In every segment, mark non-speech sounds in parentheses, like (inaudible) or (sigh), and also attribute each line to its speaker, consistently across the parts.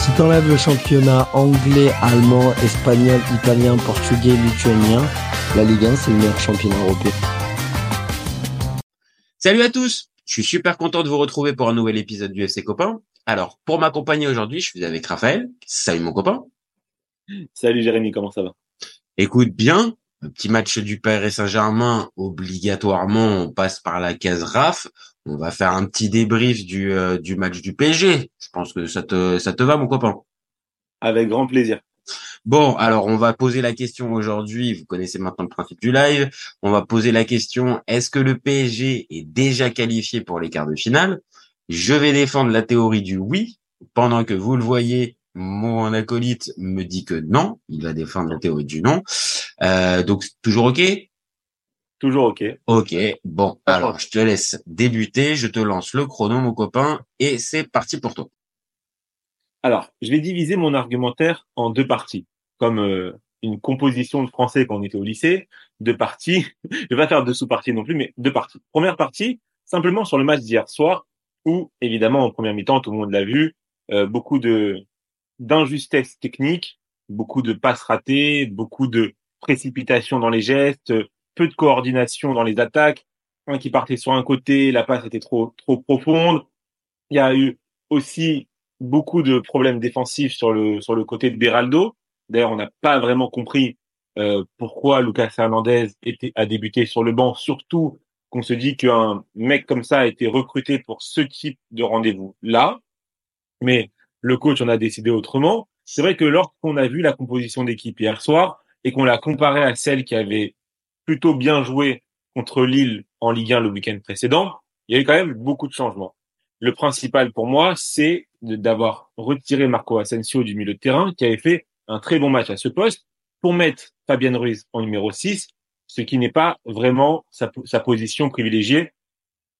Speaker 1: Si t'enlèves le championnat anglais, allemand, espagnol, italien, portugais, lituanien, la Ligue 1 c'est le meilleur championnat européen.
Speaker 2: Salut à tous Je suis super content de vous retrouver pour un nouvel épisode du FC Copain. Alors, pour m'accompagner aujourd'hui, je suis avec Raphaël. Salut mon copain.
Speaker 3: Salut Jérémy, comment ça va?
Speaker 2: Écoute bien, un petit match du Paris Saint-Germain, obligatoirement, on passe par la case RAF. On va faire un petit débrief du, euh, du match du PSG. Je pense que ça te, ça te va, mon copain?
Speaker 3: Avec grand plaisir.
Speaker 2: Bon, alors on va poser la question aujourd'hui. Vous connaissez maintenant le principe du live. On va poser la question est-ce que le PSG est déjà qualifié pour les quarts de finale? Je vais défendre la théorie du oui, pendant que vous le voyez, mon acolyte me dit que non. Il va défendre la théorie du non. Euh, donc toujours ok?
Speaker 3: Toujours ok.
Speaker 2: Ok, bon, alors je te laisse débuter, je te lance le chrono, mon copain, et c'est parti pour toi.
Speaker 3: Alors, je vais diviser mon argumentaire en deux parties, comme euh, une composition de français quand on était au lycée, deux parties. (laughs) je vais pas faire deux sous-parties non plus, mais deux parties. Première partie, simplement sur le match d'hier soir, où évidemment en première mi-temps, tout le monde l'a vu, euh, beaucoup de d'injustesse technique, beaucoup de passes ratées, beaucoup de précipitation dans les gestes, peu de coordination dans les attaques, un qui partait sur un côté, la passe était trop trop profonde. Il y a eu aussi beaucoup de problèmes défensifs sur le sur le côté de Beraldo. D'ailleurs, on n'a pas vraiment compris euh, pourquoi Lucas Hernandez était a débuté sur le banc, surtout qu'on se dit qu'un mec comme ça a été recruté pour ce type de rendez-vous là. Mais le coach en a décidé autrement. C'est vrai que lorsqu'on a vu la composition d'équipe hier soir et qu'on l'a comparé à celle qui avait plutôt bien joué contre Lille en Ligue 1 le week-end précédent, il y a eu quand même beaucoup de changements. Le principal pour moi, c'est d'avoir retiré Marco Asensio du milieu de terrain, qui avait fait un très bon match à ce poste, pour mettre Fabien Ruiz en numéro 6, ce qui n'est pas vraiment sa, position privilégiée.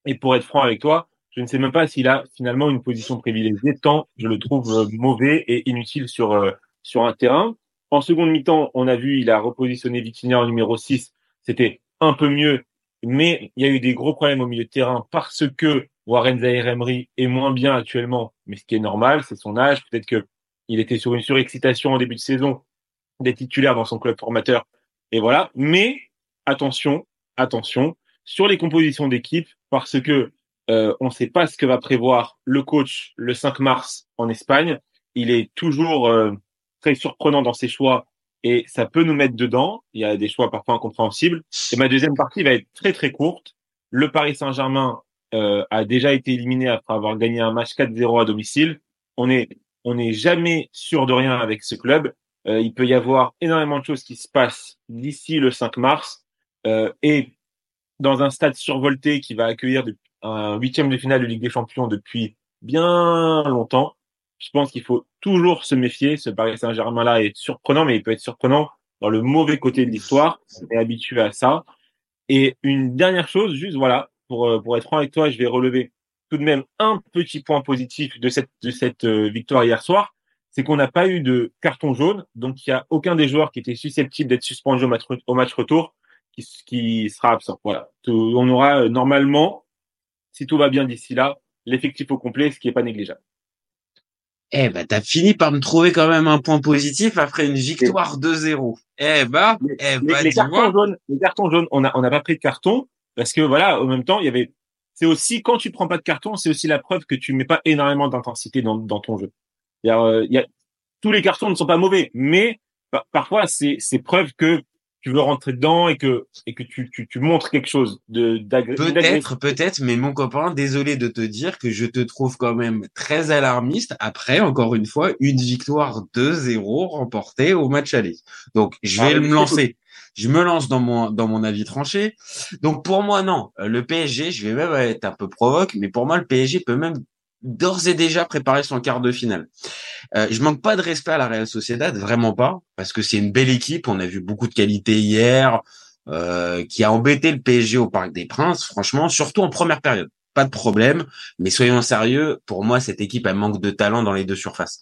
Speaker 3: Et pour être franc avec toi, je ne sais même pas s'il a finalement une position privilégiée, tant je le trouve mauvais et inutile sur, euh, sur un terrain. En seconde mi-temps, on a vu, il a repositionné Vitinha en numéro 6. C'était un peu mieux, mais il y a eu des gros problèmes au milieu de terrain parce que Warren Zahir Emery est moins bien actuellement, mais ce qui est normal, c'est son âge. Peut-être que il était sur une surexcitation en début de saison des titulaires dans son club formateur. Et voilà. Mais attention, attention sur les compositions d'équipe parce que euh, on ne sait pas ce que va prévoir le coach le 5 mars en Espagne. Il est toujours euh, très surprenant dans ses choix et ça peut nous mettre dedans. Il y a des choix parfois incompréhensibles. Et ma deuxième partie va être très très courte. Le Paris Saint-Germain euh, a déjà été éliminé après avoir gagné un match 4-0 à domicile. On est on n'est jamais sûr de rien avec ce club. Euh, il peut y avoir énormément de choses qui se passent d'ici le 5 mars euh, et dans un stade survolté qui va accueillir un huitième de finale de Ligue des Champions depuis bien longtemps. Je pense qu'il faut toujours se méfier. Ce Paris Saint-Germain-là est surprenant, mais il peut être surprenant dans le mauvais côté de l'histoire. On est habitué à ça. Et une dernière chose, juste voilà, pour, pour être franc avec toi, je vais relever tout de même un petit point positif de cette, de cette euh, victoire hier soir, c'est qu'on n'a pas eu de carton jaune, donc il n'y a aucun des joueurs qui était susceptible d'être suspendu au match, au match retour qui, qui sera absent. Voilà, on aura euh, normalement, si tout va bien d'ici là, l'effectif au complet, ce qui n'est pas négligeable.
Speaker 2: Eh ben, t'as fini par me trouver quand même un point positif après une victoire 2-0. Eh ben, eh ben,
Speaker 3: les, cartons jaunes, les cartons jaunes, on n'a on a pas pris de carton parce que voilà, au même temps, il y avait c'est aussi quand tu prends pas de carton, c'est aussi la preuve que tu mets pas énormément d'intensité dans, dans, ton jeu. Il y, a, euh, il y a, tous les cartons ne sont pas mauvais, mais parfois c'est c'est preuve que tu veux rentrer dedans et que et que tu tu, tu montres quelque chose de
Speaker 2: peut-être peut-être mais mon copain désolé de te dire que je te trouve quand même très alarmiste après encore une fois une victoire 2-0 remportée au match aller. Donc je vais ah, me lancer. Je me lance dans mon dans mon avis tranché. Donc pour moi non, le PSG, je vais même être un peu provoque, mais pour moi le PSG peut même d'ores et déjà préparé son quart de finale. Euh, je manque pas de respect à la Real Sociedad, vraiment pas, parce que c'est une belle équipe. On a vu beaucoup de qualité hier, euh, qui a embêté le PSG au Parc des Princes, franchement, surtout en première période. Pas de problème, mais soyons sérieux. Pour moi, cette équipe elle manque de talent dans les deux surfaces.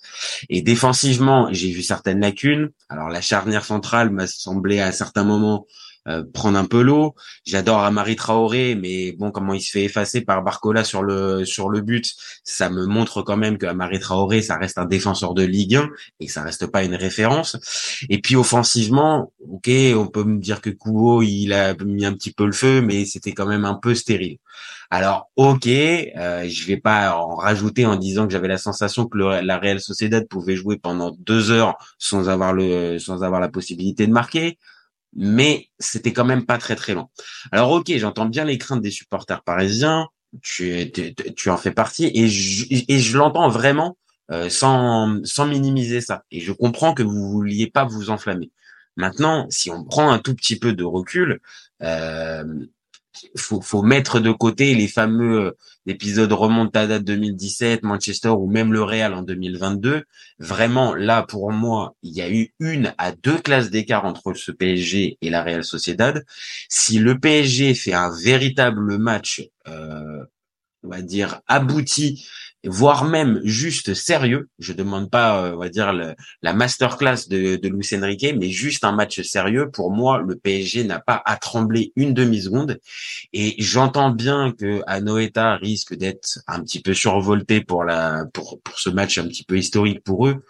Speaker 2: Et défensivement, j'ai vu certaines lacunes. Alors la charnière centrale m'a semblé à certains moments euh, prendre un peu l'eau. J'adore Amari Traoré, mais bon, comment il se fait effacer par Barcola sur le sur le but, ça me montre quand même que Amari Traoré, ça reste un défenseur de Ligue 1 et ça reste pas une référence. Et puis offensivement, ok, on peut me dire que Kubo il a mis un petit peu le feu, mais c'était quand même un peu stérile. Alors ok, euh, je vais pas en rajouter en disant que j'avais la sensation que la Real Sociedad pouvait jouer pendant deux heures sans avoir le sans avoir la possibilité de marquer mais c'était quand même pas très très long. Alors ok, j'entends bien les craintes des supporters parisiens, tu, en fais partie, et je, l'entends vraiment euh, sans, sans minimiser ça. Et je comprends que vous vouliez pas vous enflammer. Maintenant, si on prend un tout petit peu de recul, euh, faut, faut mettre de côté les fameux euh, épisodes remontada 2017, Manchester ou même le Real en 2022. Vraiment, là, pour moi, il y a eu une à deux classes d'écart entre ce PSG et la Real Sociedad. Si le PSG fait un véritable match, euh, on va dire abouti voire même juste sérieux. Je demande pas, euh, on va dire, la masterclass de, de Luis Enrique, mais juste un match sérieux. Pour moi, le PSG n'a pas à trembler une demi-seconde. Et j'entends bien que Anoeta risque d'être un petit peu survolté pour la, pour, pour ce match un petit peu historique pour eux.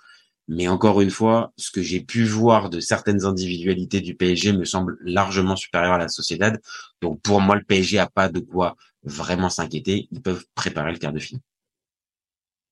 Speaker 2: Mais encore une fois, ce que j'ai pu voir de certaines individualités du PSG me semble largement supérieur à la Sociedad. Donc pour moi, le PSG a pas de quoi vraiment s'inquiéter. Ils peuvent préparer le quart de finale.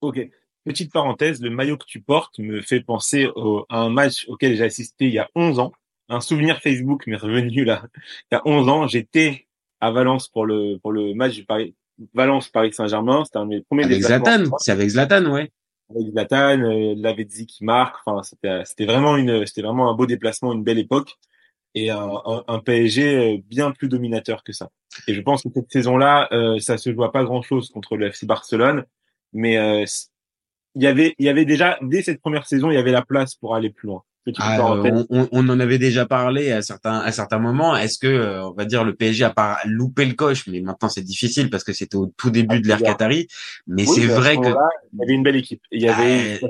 Speaker 3: Ok. Petite parenthèse, le maillot que tu portes me fait penser à un match auquel j'ai assisté il y a 11 ans. Un souvenir Facebook m'est revenu là. Il y a 11 ans, j'étais à Valence pour le pour le match du Paris Valence Paris Saint-Germain, c'était un de mes premiers
Speaker 2: avec Zlatan, c'est avec Zlatan, ouais.
Speaker 3: Avec Zlatan, euh, Lavezzi qui marque, enfin c'était c'était vraiment une c'était vraiment un beau déplacement, une belle époque et un, un, PSG bien plus dominateur que ça. Et je pense que cette saison-là, euh, ça se joue pas grand-chose contre le FC Barcelone mais euh, il y avait, il y avait déjà dès cette première saison, il y avait la place pour aller plus loin.
Speaker 2: Ah, on, on, en avait déjà parlé à certains à certains moments. Est-ce que euh, on va dire le PSG a pas loupé le coche, mais maintenant c'est difficile parce que c'était au tout début de l'ère Qatari. Mais c'est vrai que
Speaker 3: il y avait une belle équipe. Il y avait
Speaker 2: ah,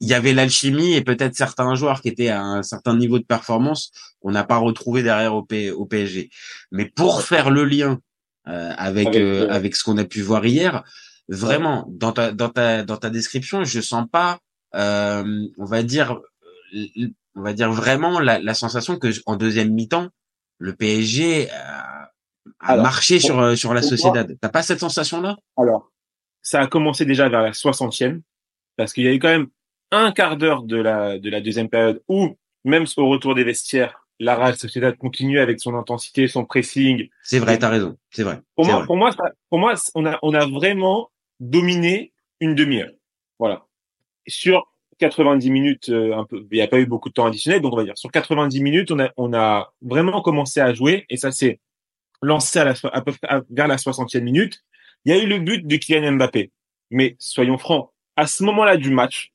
Speaker 2: il y avait l'alchimie et peut-être certains joueurs qui étaient à un certain niveau de performance qu'on n'a pas retrouvé derrière au, P, au PSG. Mais pour faire le lien euh, avec avec, euh, avec ce qu'on a pu voir hier, vraiment dans ta dans ta dans ta description, je sens pas, euh, on va dire, on va dire vraiment la, la sensation que en deuxième mi-temps, le PSG a, a marché sur euh, sur la Sociedad. T'as pas cette sensation là
Speaker 3: Alors, ça a commencé déjà vers la 60e parce qu'il y a eu quand même un quart d'heure de la de la deuxième période où même au retour des vestiaires la Real Sociedad continue avec son intensité, son pressing.
Speaker 2: C'est vrai, t'as raison, c'est vrai.
Speaker 3: Pour moi, pour moi, pour moi, on a, on a vraiment dominé une demi-heure. Voilà. Sur 90 minutes, euh, un peu, il n'y a pas eu beaucoup de temps additionnel, donc on va dire sur 90 minutes, on a, on a vraiment commencé à jouer et ça s'est lancé à la, à peu vers la 60e minute. Il y a eu le but de Kylian Mbappé, mais soyons francs, à ce moment-là du match,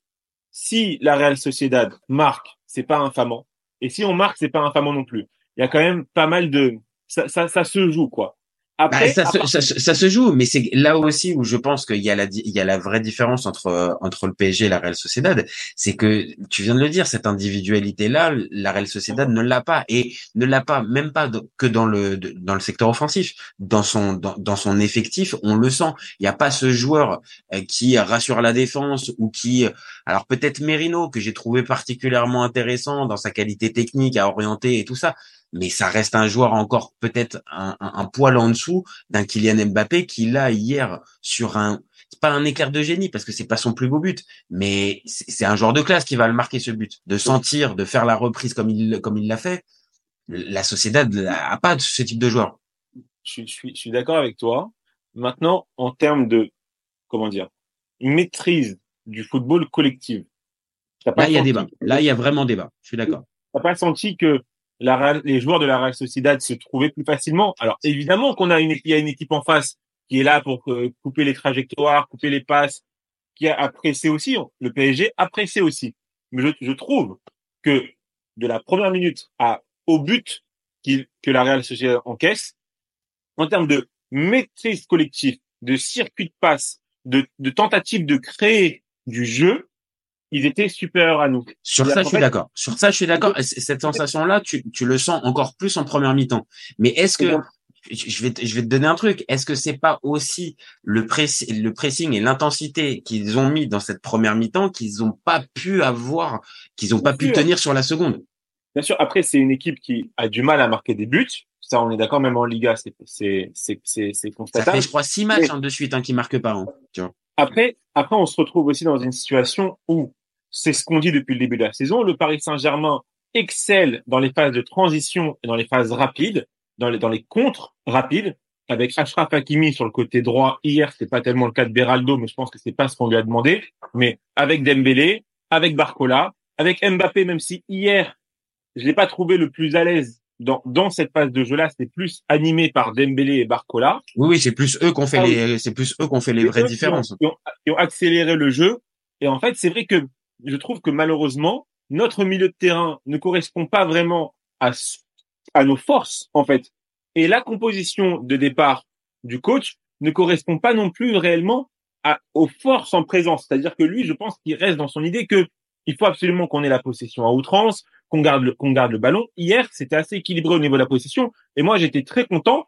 Speaker 3: si la Real Sociedad marque, c'est pas infamant, et si on marque, c'est pas infamant non plus. Il y a quand même pas mal de, ça, ça se joue quoi.
Speaker 2: Après, bah, ça, se, ça, se joue, mais c'est là aussi où je pense qu'il y a la il y a la vraie différence entre entre le PSG et la Real Sociedad, c'est que tu viens de le dire, cette individualité là, la Real Sociedad ne l'a pas et ne l'a pas même pas que dans le dans le secteur offensif, dans son dans, dans son effectif, on le sent. Il n'y a pas ce joueur euh, qui rassure la défense ou qui alors peut-être Merino que j'ai trouvé particulièrement intéressant dans sa qualité technique à orienter et tout ça, mais ça reste un joueur encore peut-être un, un, poil en dessous d'un Kylian Mbappé qui là hier sur un c'est pas un éclair de génie parce que c'est pas son plus beau but, mais c'est un joueur de classe qui va le marquer ce but, de sentir, de faire la reprise comme il comme il l'a fait. La Sociedad a pas ce type de joueur.
Speaker 3: Je suis, je suis d'accord avec toi. Maintenant, en termes de comment dire, une maîtrise du football collectif.
Speaker 2: Là, il y a débat. Là, il y a vraiment débat. Je suis d'accord.
Speaker 3: T'as pas senti que la, les joueurs de la Real Sociedad se trouvaient plus facilement. Alors évidemment qu'on a une, il y a une équipe en face qui est là pour euh, couper les trajectoires, couper les passes, qui a apprécié aussi. Le PSG apprécié aussi. Mais je, je trouve que de la première minute à au but que la Real Sociedad encaisse, en termes de maîtrise collective, de circuit de passe, de, de tentative de créer du jeu, ils étaient supérieurs à nous.
Speaker 2: Sur ça, je suis d'accord. Sur ça, je suis d'accord. Cette sensation-là, tu, tu le sens encore plus en première mi-temps. Mais est-ce que je vais, te, je vais te donner un truc. Est-ce que c'est pas aussi le, press, le pressing et l'intensité qu'ils ont mis dans cette première mi-temps qu'ils ont pas pu avoir, qu'ils ont pas pu tenir sur la seconde?
Speaker 3: Bien sûr. Après, c'est une équipe qui a du mal à marquer des buts. Ça, on est d'accord. Même en Liga, c'est c'est c'est c'est constatable.
Speaker 2: Ça fait, je crois, six matchs hein, de suite hein, qui marquent pas. Hein, tu vois.
Speaker 3: Après, après, on se retrouve aussi dans une situation où c'est ce qu'on dit depuis le début de la saison. Le Paris Saint-Germain excelle dans les phases de transition et dans les phases rapides dans les, dans les contres rapides, avec Ashraf Hakimi sur le côté droit. Hier, c'est pas tellement le cas de Beraldo, mais je pense que c'est pas ce qu'on lui a demandé. Mais avec Dembélé, avec Barcola, avec Mbappé, même si hier, je l'ai pas trouvé le plus à l'aise dans, dans cette phase de jeu-là, c'était plus animé par Dembélé et Barcola.
Speaker 2: Oui, oui, c'est plus eux qu'on fait ah les, c'est plus eux qu'on fait les vraies différences.
Speaker 3: Qui ont, qui ont, accéléré le jeu. Et en fait, c'est vrai que je trouve que malheureusement, notre milieu de terrain ne correspond pas vraiment à nos forces, en fait. Et la composition de départ du coach ne correspond pas non plus réellement aux forces en présence. C'est-à-dire que lui, je pense qu'il reste dans son idée que il faut absolument qu'on ait la possession à outrance, qu'on garde le, qu'on garde le ballon. Hier, c'était assez équilibré au niveau de la possession. Et moi, j'étais très content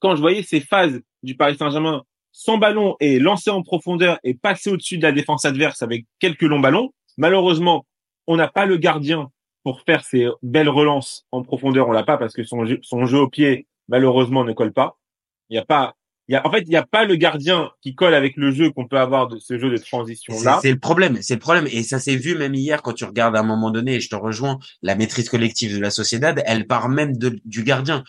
Speaker 3: quand je voyais ces phases du Paris Saint-Germain sans ballon et lancer en profondeur et passer au-dessus de la défense adverse avec quelques longs ballons. Malheureusement, on n'a pas le gardien pour faire ces belles relances en profondeur, on l'a pas parce que son jeu, son jeu au pied malheureusement ne colle pas. Il y a pas y a, en fait, il n'y a pas le gardien qui colle avec le jeu qu'on peut avoir de ce jeu de transition là.
Speaker 2: C'est le problème, c'est le problème, et ça s'est vu même hier quand tu regardes à un moment donné. Et je te rejoins, la maîtrise collective de la Sociedad, elle part même de, du gardien.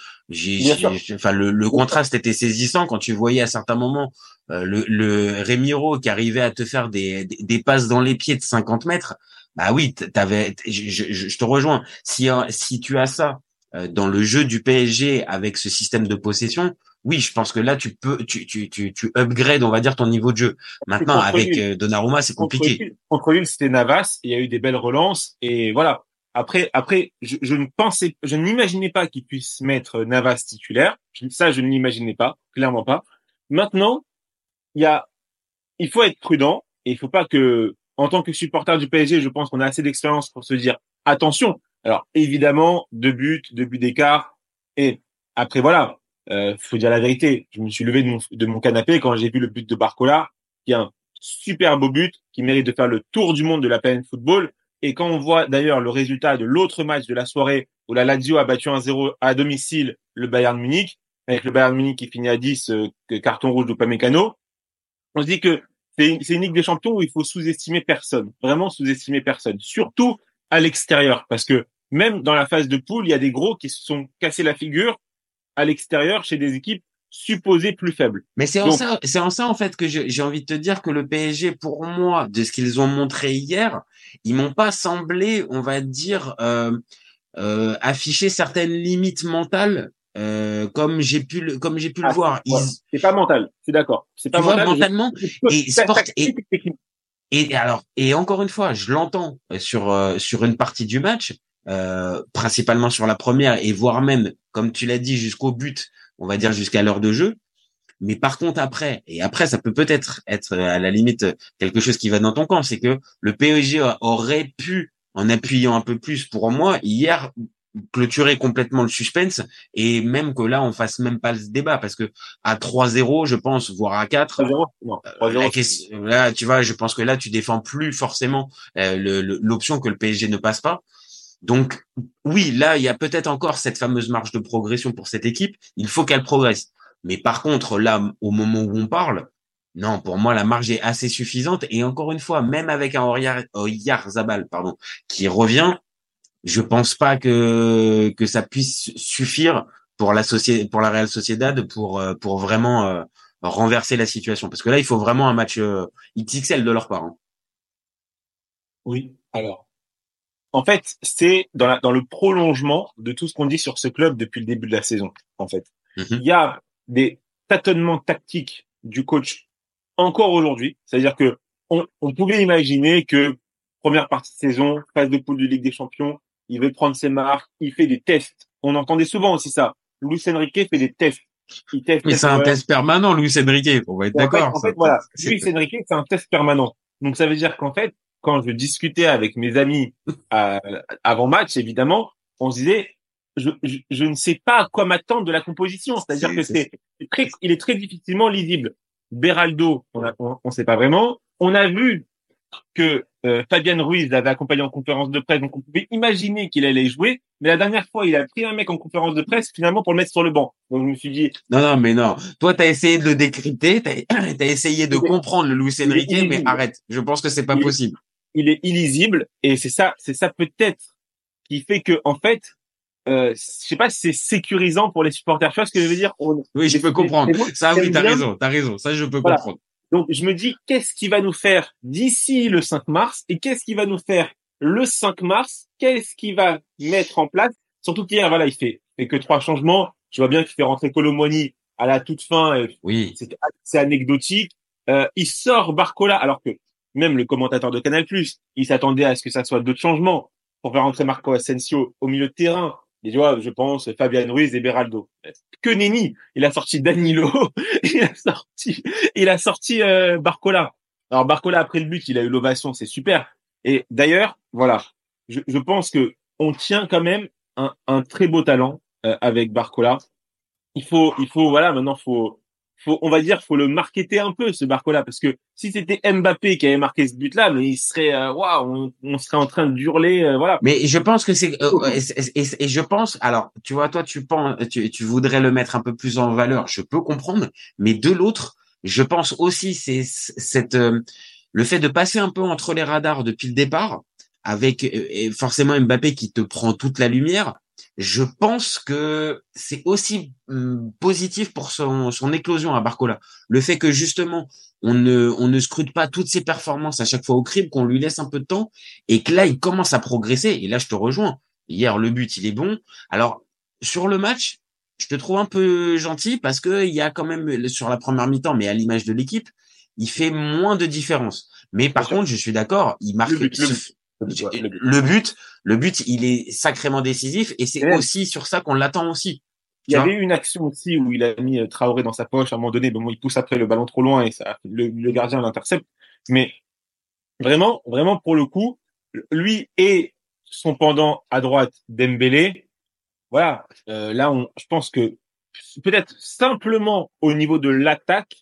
Speaker 2: Enfin, le, le, contraste était saisissant quand tu voyais à certains moments euh, le, le Remiro qui arrivait à te faire des, des, des passes dans les pieds de 50 mètres. Bah oui, t'avais, je, je, je, te rejoins. Si si tu as ça euh, dans le jeu du PSG avec ce système de possession, oui, je pense que là tu peux, tu tu tu, tu upgrades, on va dire ton niveau de jeu. Maintenant avec euh, Donnarumma, c'est compliqué.
Speaker 3: Contre lui, c'était Navas. Il y a eu des belles relances et voilà. Après, après, je, je ne pensais, je n'imaginais pas qu'il puisse mettre Navas titulaire. Ça, je ne l'imaginais pas, clairement pas. Maintenant, il y a, il faut être prudent et il faut pas que en tant que supporter du PSG, je pense qu'on a assez d'expérience pour se dire attention. Alors évidemment, deux buts, deux buts d'écart. Et après voilà, euh, faut dire la vérité. Je me suis levé de mon, de mon canapé quand j'ai vu le but de Barcola, qui est un super beau but qui mérite de faire le tour du monde de la planète football. Et quand on voit d'ailleurs le résultat de l'autre match de la soirée où la Lazio a battu 1-0 à domicile le Bayern Munich, avec le Bayern Munich qui finit à 10, euh, carton rouge de Pamecano, on se dit que c'est une Ligue des Champions où il faut sous-estimer personne, vraiment sous-estimer personne, surtout à l'extérieur, parce que même dans la phase de poule, il y a des gros qui se sont cassés la figure à l'extérieur chez des équipes supposées plus faibles.
Speaker 2: Mais c'est en ça, c'est en ça en fait que j'ai envie de te dire que le PSG, pour moi, de ce qu'ils ont montré hier, ils m'ont pas semblé, on va dire, euh, euh, afficher certaines limites mentales euh, comme j'ai pu le, comme j'ai pu le ah, voir.
Speaker 3: C'est pas mental, c'est d'accord. C'est pas
Speaker 2: mental, mentalement et sport et, et alors et encore une fois, je l'entends sur euh, sur une partie du match, euh, principalement sur la première et voire même comme tu l'as dit jusqu'au but, on va dire jusqu'à l'heure de jeu. Mais par contre après, et après ça peut peut-être être à la limite quelque chose qui va dans ton camp, c'est que le PSG aurait pu, en appuyant un peu plus pour moi, hier clôturer complètement le suspense et même que là on fasse même pas le débat parce que à 3-0 je pense voire à 4 euh, là tu vois je pense que là tu défends plus forcément euh, l'option que le PSG ne passe pas donc oui là il y a peut-être encore cette fameuse marge de progression pour cette équipe il faut qu'elle progresse mais par contre là au moment où on parle non, pour moi, la marge est assez suffisante. Et encore une fois, même avec un Oyar Zabal, pardon, qui revient, je pense pas que que ça puisse suffire pour la pour la Real Sociedad pour euh, pour vraiment euh, renverser la situation parce que là il faut vraiment un match euh, XXL de leur part. Hein.
Speaker 3: Oui, alors en fait, c'est dans la, dans le prolongement de tout ce qu'on dit sur ce club depuis le début de la saison en fait. Mhm. Il y a des tâtonnement tactique du coach encore aujourd'hui. C'est-à-dire que on, on, pouvait imaginer que première partie de saison, phase de poule de Ligue des Champions, il veut prendre ses marques, il fait des tests. On entendait souvent aussi ça. Luis Enrique fait des tests.
Speaker 2: Il teste Mais c'est un test permanent, Luis Enrique. On va être d'accord.
Speaker 3: En fait, voilà. Luis Enrique, c'est un test permanent. Donc ça veut dire qu'en fait, quand je discutais avec mes amis euh, avant match, évidemment, on se disait, je, je, je, ne sais pas à quoi m'attendre de la composition. C'est-à-dire que c'est très, il est très difficilement lisible. Beraldo, on ne on, sait pas vraiment. On a vu que euh, Fabian Ruiz l'avait accompagné en conférence de presse, donc on pouvait imaginer qu'il allait jouer. Mais la dernière fois, il a pris un mec en conférence de presse finalement pour le mettre sur le banc. Donc je me suis dit.
Speaker 2: Non, non, mais non. Toi, t'as essayé de le décrypter, t'as (clears throat) as essayé de comprendre le Luis Enrique, mais arrête. Je pense que c'est pas possible.
Speaker 3: Il est illisible et c'est ça, c'est ça peut-être qui fait que en fait, euh, je sais pas si c'est sécurisant pour les supporters. Tu vois ce que je veux dire?
Speaker 2: Oui, je peux comprendre. Ça, oui, t'as raison, t'as raison. Ça, je peux comprendre.
Speaker 3: Donc, je me dis, qu'est-ce qui va nous faire d'ici le 5 mars et qu'est-ce qui va nous faire le 5 mars? Qu'est-ce qui va mettre en place? Surtout qu'hier, voilà, il fait, fait que trois changements. Je vois bien qu'il fait rentrer Colomoni à la toute fin.
Speaker 2: Oui.
Speaker 3: C'est anecdotique. Euh, il sort Barcola alors que même le commentateur de Canal+, il s'attendait à ce que ça soit d'autres changements pour faire rentrer Marco Asensio au milieu de terrain. Et tu vois, je pense Fabian Ruiz et Beraldo. Que nenni Il a sorti Danilo, (laughs) il a sorti, il a sorti euh, Barcola. Alors Barcola après le but, il a eu l'ovation, c'est super. Et d'ailleurs, voilà, je, je, pense que on tient quand même un, un très beau talent euh, avec Barcola. Il faut, il faut, voilà, maintenant faut faut, on va dire, faut le marketer un peu ce Barcola parce que si c'était Mbappé qui avait marqué ce but-là, mais il serait, euh, waouh, on, serait en train d'hurler, euh, voilà.
Speaker 2: Mais je pense que c'est, euh, et, je pense, alors, tu vois, toi, tu penses, tu, tu voudrais le mettre un peu plus en valeur, je peux comprendre, mais de l'autre, je pense aussi, c'est cette, le fait de passer un peu entre les radars depuis le départ, avec forcément Mbappé qui te prend toute la lumière je pense que c'est aussi hum, positif pour son, son éclosion à Barcola. Le fait que justement on ne on ne scrute pas toutes ses performances à chaque fois au crime, qu'on lui laisse un peu de temps et que là il commence à progresser. Et là je te rejoins. Hier le but il est bon. Alors sur le match, je te trouve un peu gentil parce que il y a quand même sur la première mi-temps, mais à l'image de l'équipe, il fait moins de différence. Mais par contre, je suis d'accord, il marque le but, le but, il est sacrément décisif et c'est aussi sur ça qu'on l'attend aussi.
Speaker 3: Il y avait eu une action aussi où il a mis euh, Traoré dans sa poche à un moment donné. Bon, il pousse après le ballon trop loin et ça, le, gardien l'intercepte. Mais vraiment, vraiment pour le coup, lui et son pendant à droite Dembélé, voilà. Euh, là, on, je pense que peut-être simplement au niveau de l'attaque,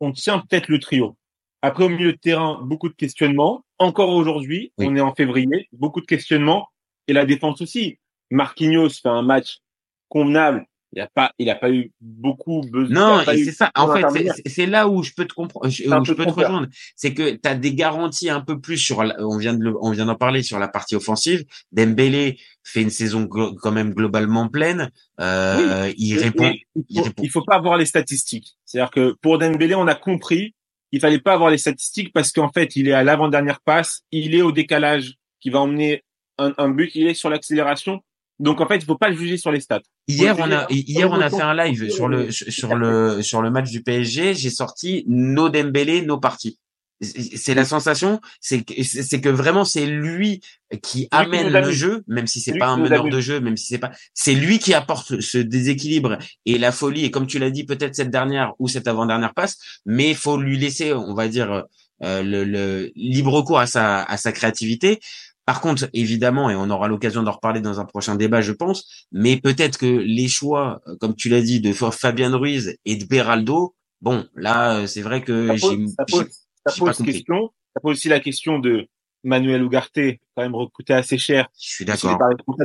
Speaker 3: on tient peut-être le trio. Après, au milieu de terrain, beaucoup de questionnements. Encore aujourd'hui, on est en février, beaucoup de questionnements. Et la défense aussi. Marquinhos fait un match convenable. Il a pas, il a pas eu beaucoup
Speaker 2: besoin. Non, et c'est ça. En fait, c'est là où je peux te comprendre, je, peux te rejoindre. C'est que tu as des garanties un peu plus sur, on vient de, on vient d'en parler sur la partie offensive. Dembélé fait une saison quand même globalement pleine. Euh, il, répond,
Speaker 3: il, faut, il faut pas avoir les statistiques. C'est-à-dire que pour Dembélé, on a compris il fallait pas avoir les statistiques parce qu'en fait, il est à l'avant-dernière passe, il est au décalage qui va emmener un, but, il est sur l'accélération. Donc en fait, il faut pas le juger sur les stats.
Speaker 2: Hier, on a hier on a fait un live sur le sur le sur le match du PSG. J'ai sorti nos Dembélé, nos parties c'est la sensation, c'est que c'est que vraiment c'est lui qui amène le jeu, même si c'est pas un meneur de jeu, même si c'est pas, c'est lui qui apporte ce déséquilibre et la folie. Et comme tu l'as dit, peut-être cette dernière ou cette avant-dernière passe, mais il faut lui laisser, on va dire, euh, le, libre cours à sa à sa créativité. Par contre, évidemment, et on aura l'occasion d'en reparler dans un prochain débat, je pense, mais peut-être que les choix, comme tu l'as dit, de Fabien Ruiz et de Beraldo, bon, là, c'est vrai que j'ai
Speaker 3: ça pose question. Ça pose aussi la question de Manuel Ugarte, quand même recruté assez cher.
Speaker 2: Je suis d'accord.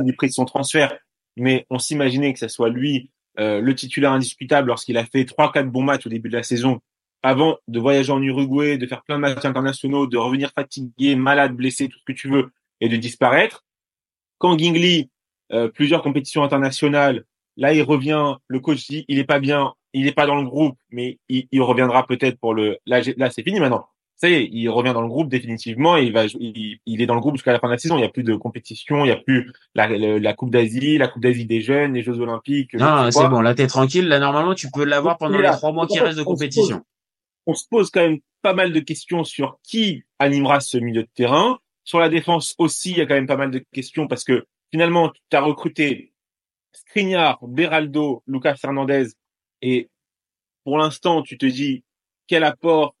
Speaker 3: du prix de son transfert, mais on s'imaginait que ce soit lui euh, le titulaire indiscutable lorsqu'il a fait trois, quatre bons matchs au début de la saison, avant de voyager en Uruguay, de faire plein de matchs internationaux, de revenir fatigué, malade, blessé, tout ce que tu veux, et de disparaître. Quand Gingli, euh, plusieurs compétitions internationales, là il revient, le coach dit il est pas bien, il n'est pas dans le groupe, mais il, il reviendra peut-être pour le. Là, là c'est fini maintenant. ça y est, il revient dans le groupe définitivement et il va, il, il est dans le groupe jusqu'à la fin de la saison. Il n'y a plus de compétition, il n'y a plus la, la, Coupe d'Asie, la Coupe d'Asie des jeunes, les Jeux Olympiques.
Speaker 2: Non, c'est bon, là t'es tranquille. Là normalement tu peux l'avoir pendant les trois mois qui restent de compétition.
Speaker 3: on se pose quand même pas mal de questions sur qui animera ce milieu de terrain. Sur la défense aussi, il y a quand même pas mal de questions parce que finalement, tu as recruté Skriniar, Beraldo, Lucas Fernandez et pour l'instant, tu te dis quel apport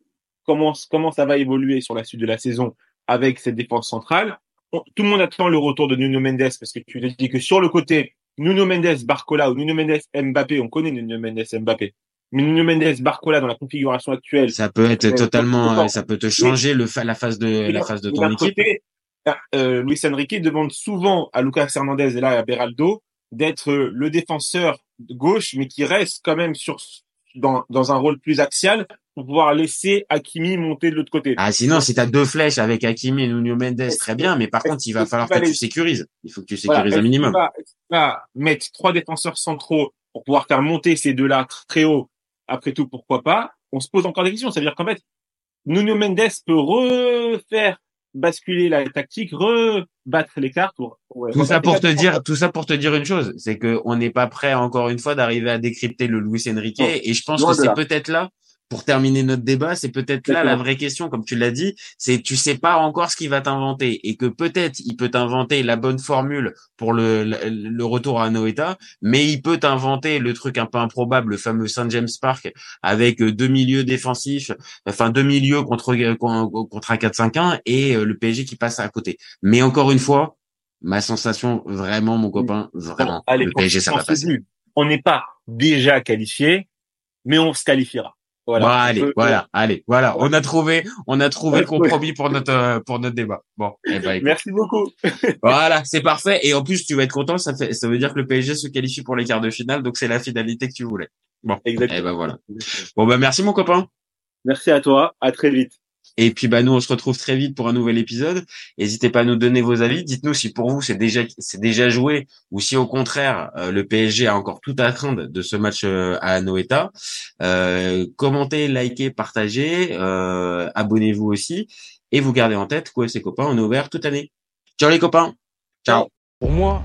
Speaker 3: comment, comment ça va évoluer sur la suite de la saison avec cette défense centrale? tout le monde attend le retour de Nuno Mendes parce que tu te dis que sur le côté, Nuno Mendes, Barcola ou Nuno Mendes, Mbappé, on connaît Nuno Mendes, Mbappé. Mais Nuno Mendes, Barcola dans la configuration actuelle.
Speaker 2: Ça peut être totalement, ça peut te changer le, la phase de, la phase de ton équipe. Côté,
Speaker 3: euh, Luis Enrique demande souvent à Lucas Hernandez et là à Beraldo d'être le défenseur gauche, mais qui reste quand même sur dans, dans un rôle plus axial pour pouvoir laisser Hakimi monter de l'autre côté.
Speaker 2: Ah, sinon, si tu as deux flèches avec Hakimi et Nuno Mendes, très bien, mais par contre, il va falloir que tu sécurises. Il faut que tu sécurises un minimum.
Speaker 3: Mettre trois défenseurs centraux pour pouvoir faire monter ces deux-là très haut? Après tout, pourquoi pas? On se pose encore des questions. Ça veut dire qu'en fait, Nuno Mendes peut refaire basculer la tactique, rebattre les cartes.
Speaker 2: tout ça pour te dire, tout ça pour te dire une chose, c'est que on n'est pas prêt encore une fois d'arriver à décrypter le Luis Enrique, et je pense que c'est peut-être là pour terminer notre débat, c'est peut-être là la vraie question, comme tu l'as dit, c'est tu sais pas encore ce qu'il va t'inventer et que peut-être il peut t'inventer la bonne formule pour le, le, retour à Noeta, mais il peut t'inventer le truc un peu improbable, le fameux Saint James Park avec deux milieux défensifs, enfin deux milieux contre contre un 4-5-1 et euh, le PSG qui passe à côté. Mais encore une fois, ma sensation vraiment mon copain, vraiment le PSG ça va passer.
Speaker 3: On n'est pas déjà qualifié, mais on se qualifiera.
Speaker 2: Voilà. allez, voilà, allez, voilà. On a trouvé, on a trouvé le compromis pour notre euh, pour notre débat. Bon,
Speaker 3: eh ben, merci beaucoup. (laughs)
Speaker 2: voilà, c'est parfait. Et en plus, tu vas être content. Ça fait, ça veut dire que le PSG se qualifie pour les quarts de finale, donc c'est la finalité que tu voulais. Bon, Exactement. Eh ben voilà. Bon ben merci mon copain.
Speaker 3: Merci à toi. À très vite.
Speaker 2: Et puis bah nous on se retrouve très vite pour un nouvel épisode. N'hésitez pas à nous donner vos avis. Dites-nous si pour vous c'est déjà c'est déjà joué ou si au contraire euh, le PSG a encore tout à craindre de ce match euh, à Noeta. Euh, commentez, likez, partagez, abonnez-vous aussi et vous gardez en tête quoi ses copains on est ouvert toute l'année. Ciao les copains. Ciao.
Speaker 4: Pour moi,